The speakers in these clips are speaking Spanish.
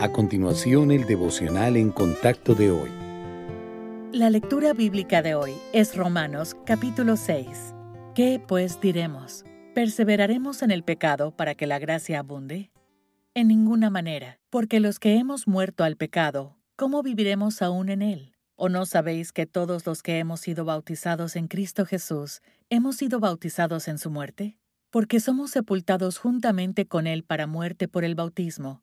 A continuación, el devocional en contacto de hoy. La lectura bíblica de hoy es Romanos capítulo 6. ¿Qué pues diremos? ¿Perseveraremos en el pecado para que la gracia abunde? En ninguna manera, porque los que hemos muerto al pecado, ¿cómo viviremos aún en él? ¿O no sabéis que todos los que hemos sido bautizados en Cristo Jesús hemos sido bautizados en su muerte? Porque somos sepultados juntamente con él para muerte por el bautismo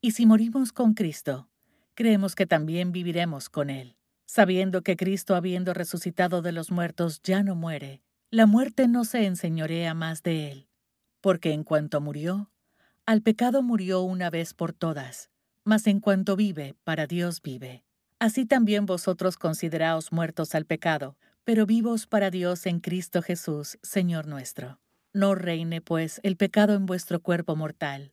Y si morimos con Cristo, creemos que también viviremos con Él, sabiendo que Cristo, habiendo resucitado de los muertos, ya no muere. La muerte no se enseñorea más de Él, porque en cuanto murió, al pecado murió una vez por todas, mas en cuanto vive, para Dios vive. Así también vosotros consideraos muertos al pecado, pero vivos para Dios en Cristo Jesús, Señor nuestro. No reine, pues, el pecado en vuestro cuerpo mortal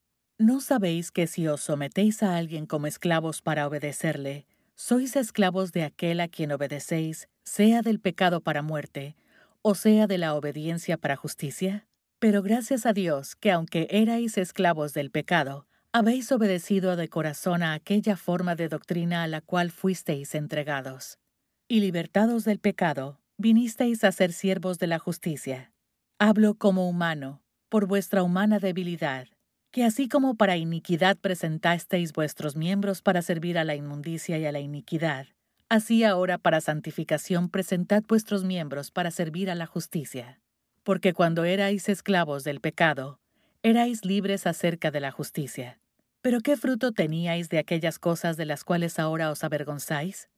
¿No sabéis que si os sometéis a alguien como esclavos para obedecerle, sois esclavos de aquel a quien obedecéis, sea del pecado para muerte, o sea de la obediencia para justicia? Pero gracias a Dios que aunque erais esclavos del pecado, habéis obedecido de corazón a aquella forma de doctrina a la cual fuisteis entregados. Y libertados del pecado, vinisteis a ser siervos de la justicia. Hablo como humano, por vuestra humana debilidad que así como para iniquidad presentasteis vuestros miembros para servir a la inmundicia y a la iniquidad, así ahora para santificación presentad vuestros miembros para servir a la justicia. Porque cuando erais esclavos del pecado, erais libres acerca de la justicia. Pero ¿qué fruto teníais de aquellas cosas de las cuales ahora os avergonzáis?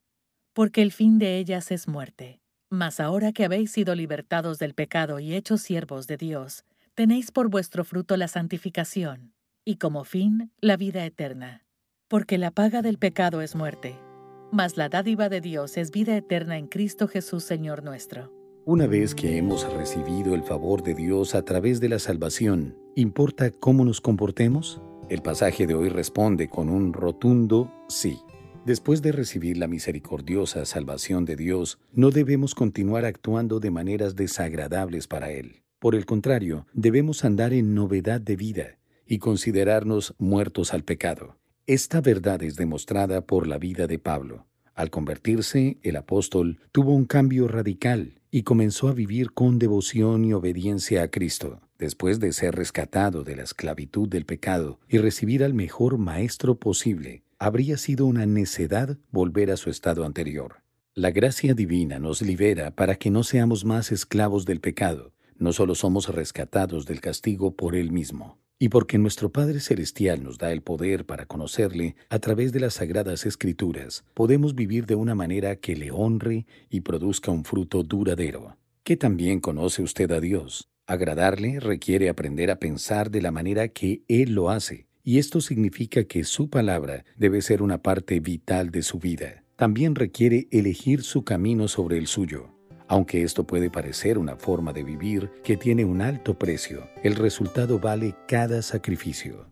Porque el fin de ellas es muerte. Mas ahora que habéis sido libertados del pecado y hechos siervos de Dios, tenéis por vuestro fruto la santificación, y como fin la vida eterna. Porque la paga del pecado es muerte, mas la dádiva de Dios es vida eterna en Cristo Jesús Señor nuestro. Una vez que hemos recibido el favor de Dios a través de la salvación, ¿importa cómo nos comportemos? El pasaje de hoy responde con un rotundo sí. Después de recibir la misericordiosa salvación de Dios, no debemos continuar actuando de maneras desagradables para Él. Por el contrario, debemos andar en novedad de vida y considerarnos muertos al pecado. Esta verdad es demostrada por la vida de Pablo. Al convertirse, el apóstol tuvo un cambio radical y comenzó a vivir con devoción y obediencia a Cristo, después de ser rescatado de la esclavitud del pecado y recibir al mejor maestro posible. Habría sido una necedad volver a su estado anterior. La gracia divina nos libera para que no seamos más esclavos del pecado, no solo somos rescatados del castigo por Él mismo, y porque nuestro Padre Celestial nos da el poder para conocerle a través de las sagradas escrituras, podemos vivir de una manera que le honre y produzca un fruto duradero. ¿Qué también conoce usted a Dios? Agradarle requiere aprender a pensar de la manera que Él lo hace, y esto significa que su palabra debe ser una parte vital de su vida. También requiere elegir su camino sobre el suyo. Aunque esto puede parecer una forma de vivir que tiene un alto precio, el resultado vale cada sacrificio.